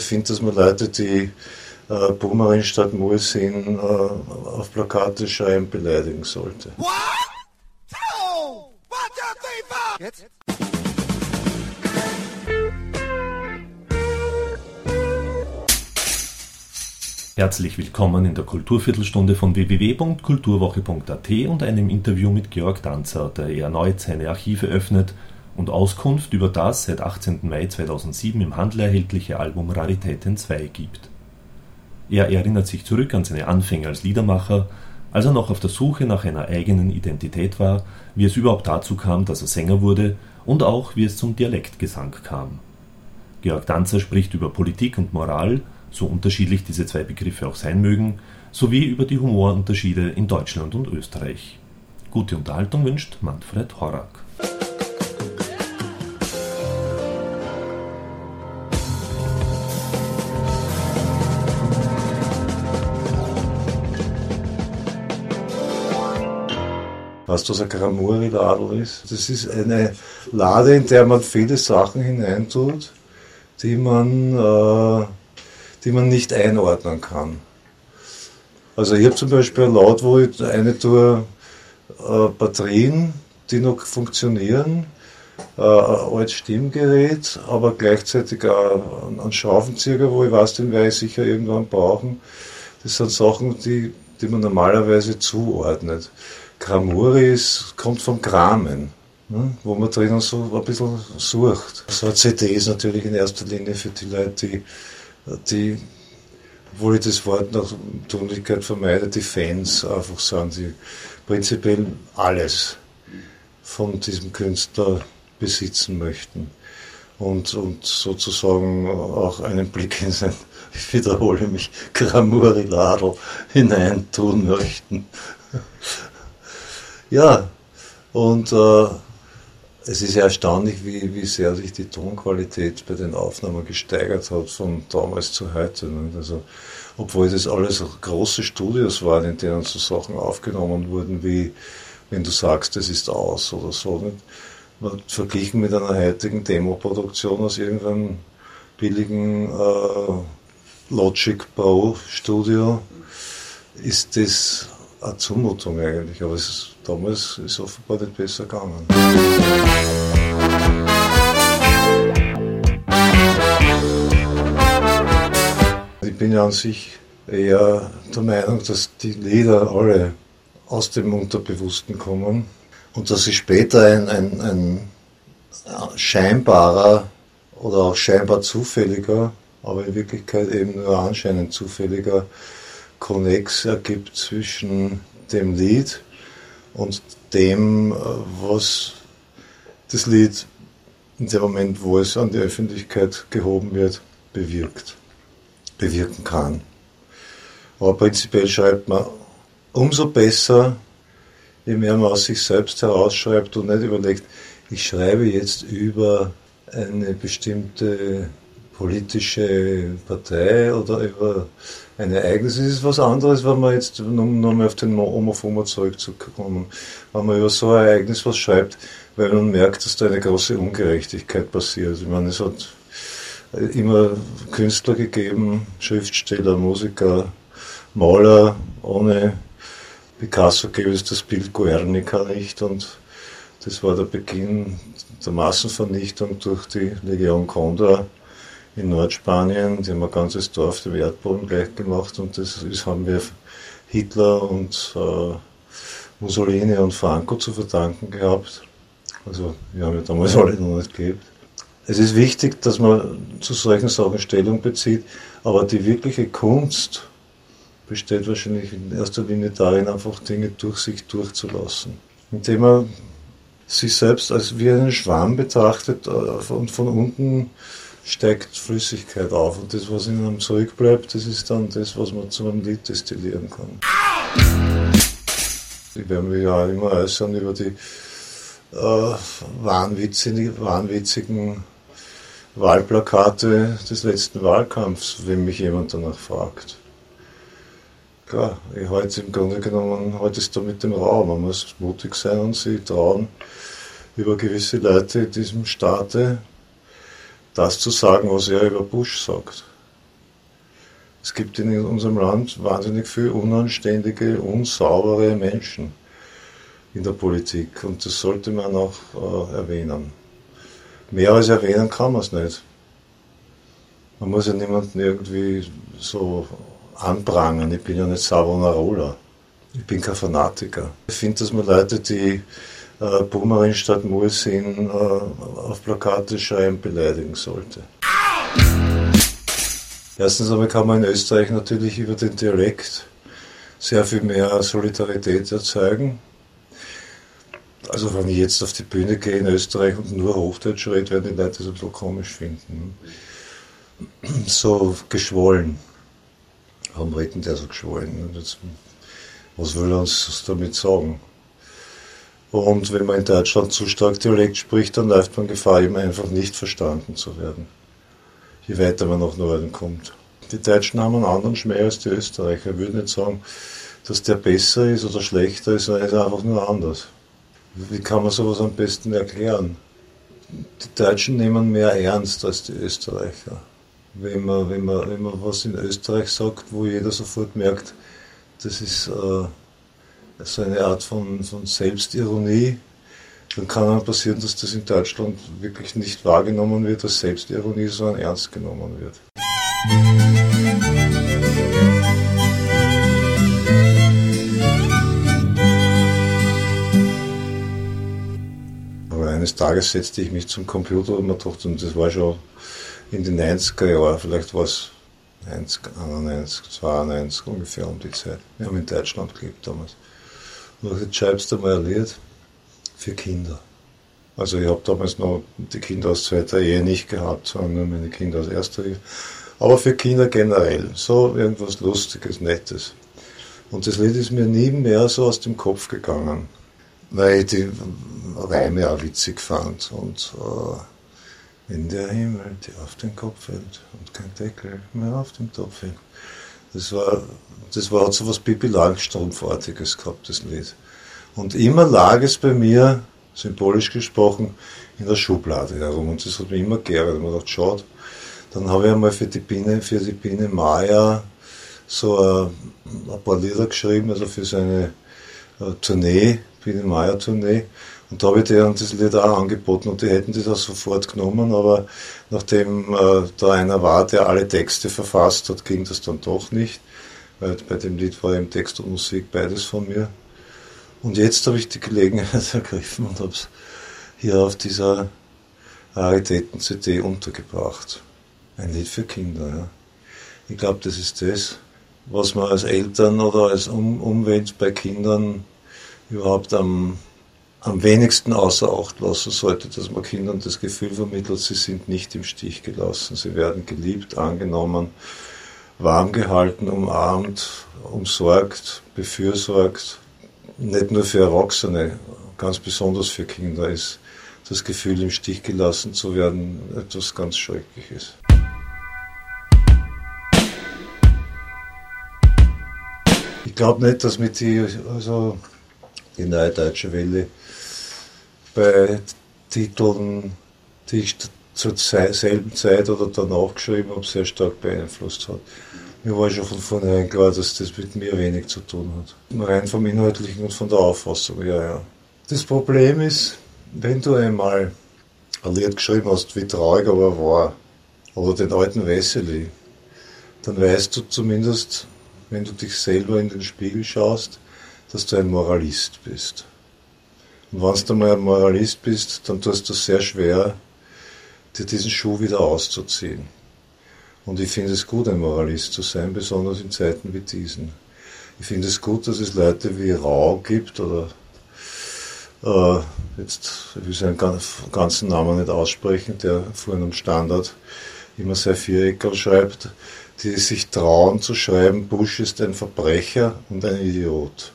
Ich finde, dass man Leute, die äh, Boomerin statt Mursin äh, auf Plakate schreiben, beleidigen sollte. One, two, one, two, three. Jetzt? Herzlich willkommen in der Kulturviertelstunde von www.kulturwoche.at und einem Interview mit Georg Danzer, der erneut seine Archive öffnet und Auskunft über das seit 18. Mai 2007 im Handel erhältliche Album Raritäten 2 gibt. Er erinnert sich zurück an seine Anfänge als Liedermacher, als er noch auf der Suche nach einer eigenen Identität war, wie es überhaupt dazu kam, dass er Sänger wurde und auch wie es zum Dialektgesang kam. Georg Danzer spricht über Politik und Moral, so unterschiedlich diese zwei Begriffe auch sein mögen, sowie über die Humorunterschiede in Deutschland und Österreich. Gute Unterhaltung wünscht Manfred Horak. Weißt du, was ein Gramuri-Ladel ist? Das ist eine Lade, in der man viele Sachen hineintut, die man äh, die man nicht einordnen kann. Also ich habe zum Beispiel ein Laut, wo ich eine tue äh, Batterien, die noch funktionieren, äh, ein altes Stimmgerät, aber gleichzeitig auch ein Schraubenzieher, wo ich weiß, den werde ich sicher irgendwann brauchen. Das sind Sachen, die, die man normalerweise zuordnet. Kramuri ist, kommt vom Kramen, ne, wo man drinnen so ein bisschen sucht. So eine CD ist natürlich in erster Linie für die Leute, die die, obwohl ich das Wort nach Tunlichkeit vermeide, die Fans einfach sagen, die prinzipiell alles von diesem Künstler besitzen möchten und, und sozusagen auch einen Blick in sein, ich wiederhole mich, Gramuriladel hineintun möchten. Ja, und äh, es ist ja erstaunlich, wie, wie sehr sich die Tonqualität bei den Aufnahmen gesteigert hat von damals zu heute. Nicht? Also, obwohl das alles große Studios waren, in denen so Sachen aufgenommen wurden, wie wenn du sagst, es ist aus oder so. Nicht? Verglichen mit einer heutigen Demoproduktion aus irgendeinem billigen äh, Logic Pro Studio ist das eine Zumutung eigentlich. Aber es ist damals ist offenbar nicht besser gegangen. Ich bin ja an sich eher der Meinung, dass die Lieder alle aus dem Unterbewussten kommen und dass sie später ein, ein, ein scheinbarer oder auch scheinbar zufälliger, aber in Wirklichkeit eben nur anscheinend zufälliger Konnex ergibt zwischen dem Lied und dem, äh, was das Lied in dem Moment, wo es an die Öffentlichkeit gehoben wird, bewirkt, bewirken kann. Aber prinzipiell schreibt man umso besser, je mehr man aus sich selbst herausschreibt und nicht überlegt, ich schreibe jetzt über eine bestimmte politische Partei oder über ein Ereignis. Es ist was anderes, wenn man jetzt, um nochmal auf den Homophomer zurückzukommen, wenn man über so ein Ereignis was schreibt, weil man merkt, dass da eine große Ungerechtigkeit passiert. Ich meine, es hat immer Künstler gegeben, Schriftsteller, Musiker, Maler, ohne Picasso gäbe es das Bild Guernica nicht und das war der Beginn der Massenvernichtung durch die Legion Condor in Nordspanien, die haben ein ganzes Dorf dem Erdboden gleich gemacht und das ist, haben wir Hitler und äh, Mussolini und Franco zu verdanken gehabt. Also wir haben ja damals alle noch nicht gelebt. Es ist wichtig, dass man zu solchen Sachen Stellung bezieht, aber die wirkliche Kunst besteht wahrscheinlich in erster Linie darin, einfach Dinge durch sich durchzulassen. Indem man sich selbst als wie einen Schwamm betrachtet äh, und von unten steigt Flüssigkeit auf und das, was in einem zurückbleibt, das ist dann das, was man zu einem Lied destillieren kann. Ich werde mich ja immer äußern über die äh, wahnwitzigen, wahnwitzigen Wahlplakate des letzten Wahlkampfs, wenn mich jemand danach fragt. Klar, ich halte im Grunde genommen, heute ist da mit dem Raum, man muss mutig sein und sich trauen, über gewisse Leute in diesem Staate das zu sagen, was er über Bush sagt. Es gibt in unserem Land wahnsinnig viele unanständige, unsaubere Menschen in der Politik und das sollte man auch äh, erwähnen. Mehr als erwähnen kann man es nicht. Man muss ja niemanden irgendwie so anprangern. Ich bin ja nicht Savonarola. Ich bin kein Fanatiker. Ich finde, dass man Leute, die äh, Boomerin statt Mursin äh, auf Plakate schreiben, beleidigen sollte. Erstens einmal kann man in Österreich natürlich über den Dialekt sehr viel mehr Solidarität erzeugen. Also wenn ich jetzt auf die Bühne gehe in Österreich und nur Hochdeutsch rede, werden die Leute das ein bisschen komisch finden. So geschwollen. Warum redet der so geschwollen? was will er uns damit sagen? Und wenn man in Deutschland zu stark Dialekt spricht, dann läuft man Gefahr, ihm einfach nicht verstanden zu werden je weiter man nach Norden kommt. Die Deutschen haben einen anderen Schmäh als die Österreicher. Ich würde nicht sagen, dass der besser ist oder schlechter ist, sondern er ist einfach nur anders. Wie kann man sowas am besten erklären? Die Deutschen nehmen mehr ernst als die Österreicher. Wenn man, wenn man, wenn man was in Österreich sagt, wo jeder sofort merkt, das ist äh, so eine Art von, von Selbstironie, dann kann dann passieren, dass das in Deutschland wirklich nicht wahrgenommen wird als Selbstironie, sondern ernst genommen wird. Aber eines Tages setzte ich mich zum Computer und mir dachte, und das war schon in den 90er Jahren, vielleicht war es 91, 92 ungefähr um die Zeit. Wir haben in Deutschland gelebt damals. Und jetzt schreibst du mal ein Lied für Kinder. Also ich habe damals noch die Kinder aus zweiter Ehe nicht gehabt, sondern nur meine Kinder aus erster Ehe. Aber für Kinder generell, so irgendwas Lustiges, Nettes. Und das Lied ist mir nie mehr so aus dem Kopf gegangen, weil ich die Reime auch witzig fand. Und äh, wenn der Himmel dir auf den Kopf fällt und kein Deckel mehr auf dem Topf fällt. Das war, das war, so was Bibi Langstrumpfartiges gehabt, das Lied. Und immer lag es bei mir, symbolisch gesprochen, in der Schublade herum. Und das hat mich immer geärgert. Habe gedacht, schaut, dann habe ich einmal für die Biene, für die Biene Maya so ein, ein paar Lieder geschrieben, also für seine uh, Tournee, Biene Maya Tournee. Und da habe ich denen das Lied auch angeboten und die hätten das auch sofort genommen, aber nachdem äh, da einer war, der alle Texte verfasst hat, ging das dann doch nicht, weil bei dem Lied war eben Text und Musik beides von mir. Und jetzt habe ich die Gelegenheit ergriffen und habe es hier auf dieser Raritäten-CD untergebracht. Ein Lied für Kinder. Ja. Ich glaube, das ist das, was man als Eltern oder als um Umwelt bei Kindern überhaupt am, am wenigsten außer Acht lassen sollte, dass man Kindern das Gefühl vermittelt, sie sind nicht im Stich gelassen, sie werden geliebt, angenommen, warm gehalten, umarmt, umsorgt, befürsorgt nicht nur für Erwachsene, ganz besonders für Kinder ist das Gefühl, im Stich gelassen zu werden, etwas ganz Schreckliches. Ich glaube nicht, dass mit die, also die Neue Deutsche Welle bei Titeln, die ich zur selben Zeit oder danach geschrieben habe, sehr stark beeinflusst hat. Mir war schon von vornherein klar, dass das mit mir wenig zu tun hat. Rein vom Inhaltlichen und von der Auffassung, ja, ja. Das Problem ist, wenn du einmal ein Lied geschrieben hast, wie traurig aber war, oder den alten Wessely, dann weißt du zumindest, wenn du dich selber in den Spiegel schaust, dass du ein Moralist bist. Und wenn du mal ein Moralist bist, dann tust du es sehr schwer, dir diesen Schuh wieder auszuziehen. Und ich finde es gut, ein Moralist zu sein, besonders in Zeiten wie diesen. Ich finde es gut, dass es Leute wie Rau gibt oder äh, jetzt, ich will seinen ganzen Namen nicht aussprechen, der vor einem Standard immer sehr Vierecker schreibt, die sich trauen zu schreiben, Bush ist ein Verbrecher und ein Idiot.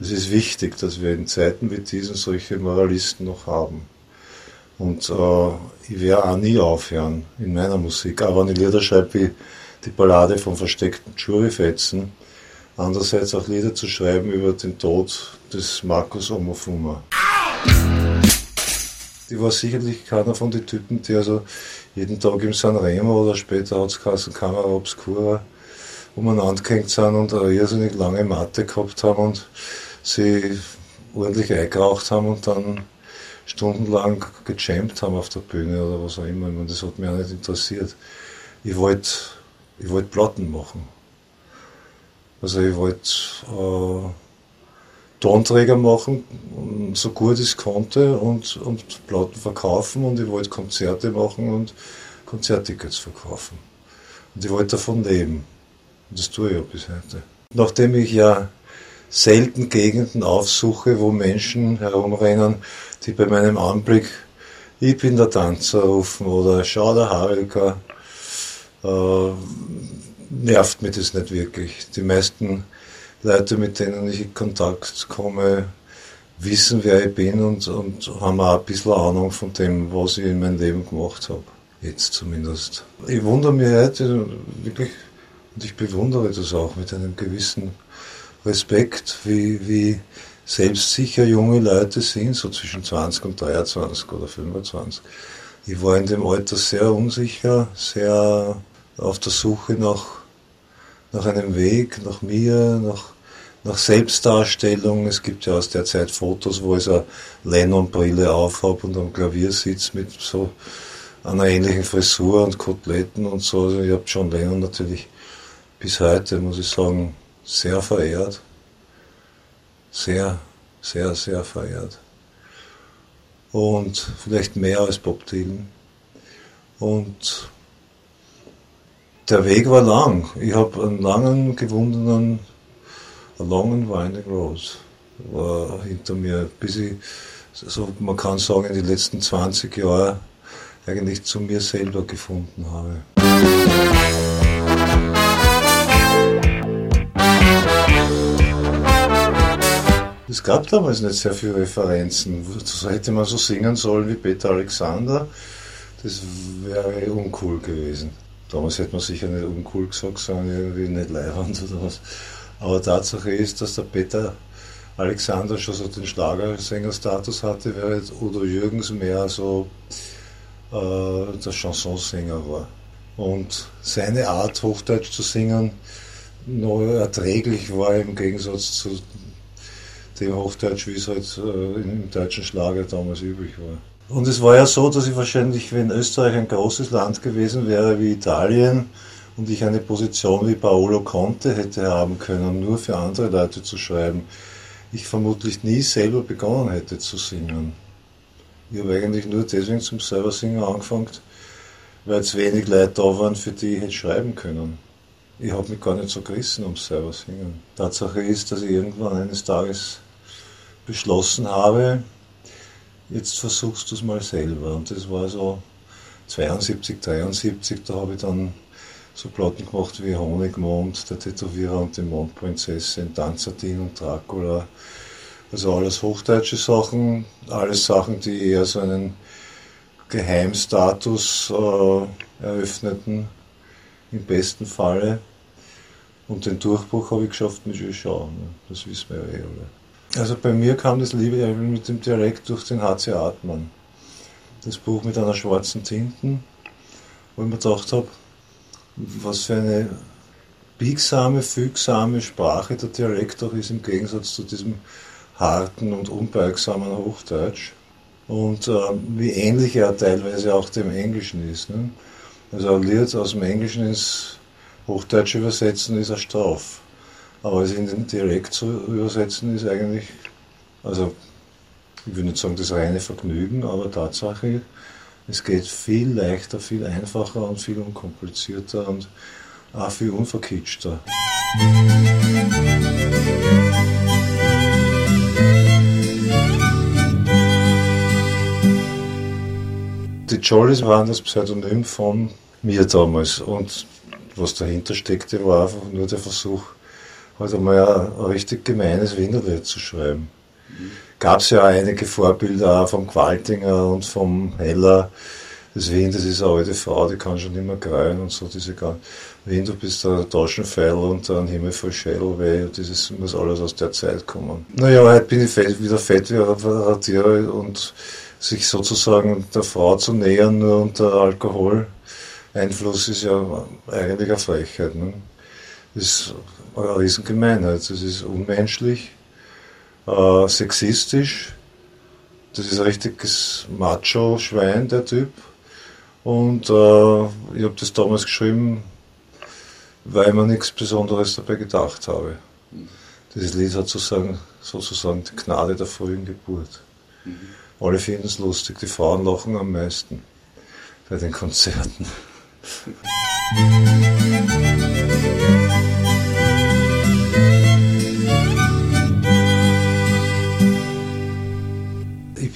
Es ist wichtig, dass wir in Zeiten wie diesen solche Moralisten noch haben. Und äh, ich werde auch nie aufhören in meiner Musik. Aber wenn ich Lieder schreibe wie die Ballade vom versteckten Juryfetzen, andererseits auch Lieder zu schreiben über den Tod des Markus Omofuma. Die war sicherlich keiner von den Typen, die also jeden Tag im Sanremo oder später hat es Kamera Obscura umeinander gehängt sind und eine irrsinnig lange Matte gehabt haben und sie ordentlich eingeraucht haben und dann stundenlang gejammt haben auf der Bühne oder was auch immer. Ich meine, das hat mich auch nicht interessiert. Ich wollte ich wollt Platten machen. Also ich wollte äh, Tonträger machen, so gut ich konnte und, und Platten verkaufen und ich wollte Konzerte machen und Konzerttickets verkaufen. Und ich wollte davon leben. Und das tue ich ja bis heute. Nachdem ich ja selten Gegenden aufsuche, wo Menschen herumrennen, die bei meinem Anblick ich bin der Tanzer rufen oder schau der Havelka, äh, nervt mich das nicht wirklich. Die meisten Leute, mit denen ich in Kontakt komme, wissen, wer ich bin und, und haben auch ein bisschen Ahnung von dem, was ich in meinem Leben gemacht habe. Jetzt zumindest. Ich wundere mich heute wirklich, und ich bewundere das auch mit einem gewissen Respekt, wie, wie selbstsicher junge Leute sind, so zwischen 20 und 23 oder 25. Ich war in dem Alter sehr unsicher, sehr auf der Suche nach, nach einem Weg, nach mir, nach, nach Selbstdarstellung. Es gibt ja aus der Zeit Fotos, wo ich eine Lennon-Brille aufhab und am Klavier sitze mit so einer ähnlichen Frisur und Koteletten und so. Also ich habe John Lennon natürlich bis heute, muss ich sagen, sehr verehrt. Sehr, sehr, sehr verehrt. Und vielleicht mehr als Bob Dylan. Und der Weg war lang. Ich habe einen langen, gewundenen, long and winding road war hinter mir, bis ich, so man kann sagen, in den letzten 20 Jahren eigentlich zu mir selber gefunden habe. Es gab damals nicht sehr viele Referenzen. So hätte man so singen sollen wie Peter Alexander. Das wäre uncool gewesen. Damals hätte man sicher nicht uncool gesagt, sondern irgendwie nicht leibend oder was. Aber Tatsache ist, dass der Peter Alexander schon so den Schlagersängerstatus hatte, während Udo Jürgens mehr so äh, der Chansonsänger war. Und seine Art, Hochdeutsch zu singen, noch erträglich war im Gegensatz zu dem Hochdeutsch, wie es halt äh, im deutschen Schlager damals üblich war. Und es war ja so, dass ich wahrscheinlich, wenn Österreich ein großes Land gewesen wäre wie Italien und ich eine Position wie Paolo Conte hätte haben können, nur für andere Leute zu schreiben, ich vermutlich nie selber begonnen hätte zu singen. Ich habe eigentlich nur deswegen zum selber Singen angefangen, weil es wenig Leute da waren, für die ich hätte schreiben können. Ich habe mich gar nicht so gerissen ums selber Singen. Tatsache ist, dass ich irgendwann eines Tages beschlossen habe, jetzt versuchst du es mal selber. Und das war so 72, 73, da habe ich dann so Platten gemacht wie Honigmond, der Tätowierer und die Mondprinzessin, Tanzardin und Dracula. Also alles hochdeutsche Sachen, alles Sachen, die eher so einen Geheimstatus äh, eröffneten, im besten Falle. Und den Durchbruch habe ich geschafft mit Jules Das wissen wir ja eh alle. Also bei mir kam das Liebe mit dem Dialekt durch den H.C. Artmann. Das Buch mit einer schwarzen Tinten, wo ich mir gedacht habe, was für eine biegsame, fügsame Sprache der Dialekt auch ist im Gegensatz zu diesem harten und unbeugsamen Hochdeutsch. Und äh, wie ähnlich er teilweise auch dem Englischen ist. Ne? Also ein Lied aus dem Englischen ins Hochdeutsche übersetzen ist eine Strafe. Aber es in den Dialekt zu übersetzen ist eigentlich, also ich würde nicht sagen das reine Vergnügen, aber Tatsache, es geht viel leichter, viel einfacher und viel unkomplizierter und auch viel unverkitschter. Die Jollies waren das Pseudonym von mir damals und was dahinter steckte, war einfach nur der Versuch, halt einmal ein, richtig gemeines Wienerlied zu schreiben. Gab es ja einige Vorbilder vom Qualtinger und vom Heller. Das Wien, das ist eine alte Frau, die kann schon immer kreien und so, diese ganzen, Wien, du bist der Taschenpfeil und ein Himmel voll Schädel weh, das muss alles aus der Zeit kommen. Naja, heute bin ich fett, wieder fett wie ein Ratiere und sich sozusagen der Frau zu nähern nur unter Alkoholeinfluss ist ja eigentlich eine Frechheit. Ne? ist eine Riesengemeinheit. Das ist unmenschlich, äh, sexistisch. Das ist ein richtiges Macho-Schwein, der Typ. Und äh, ich habe das damals geschrieben, weil ich mir nichts Besonderes dabei gedacht habe. Dieses Lied hat sozusagen, sozusagen die Gnade der frühen Geburt. Mhm. Alle finden es lustig, die Frauen lachen am meisten bei den Konzerten.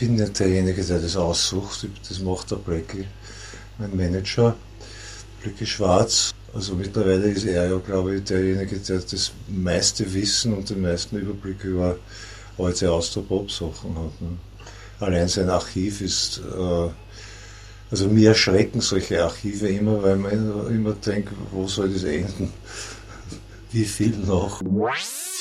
Ich bin nicht derjenige, der das aussucht, das macht der Blackie, mein Manager, Blackie Schwarz. Also mittlerweile ist er ja, glaube ich, derjenige, der das meiste Wissen und den meisten Überblick über alte Austro-Pop-Sachen hat. Ne? Allein sein Archiv ist, äh, also mir erschrecken solche Archive immer, weil man immer denkt, wo soll das enden? Wie viel noch?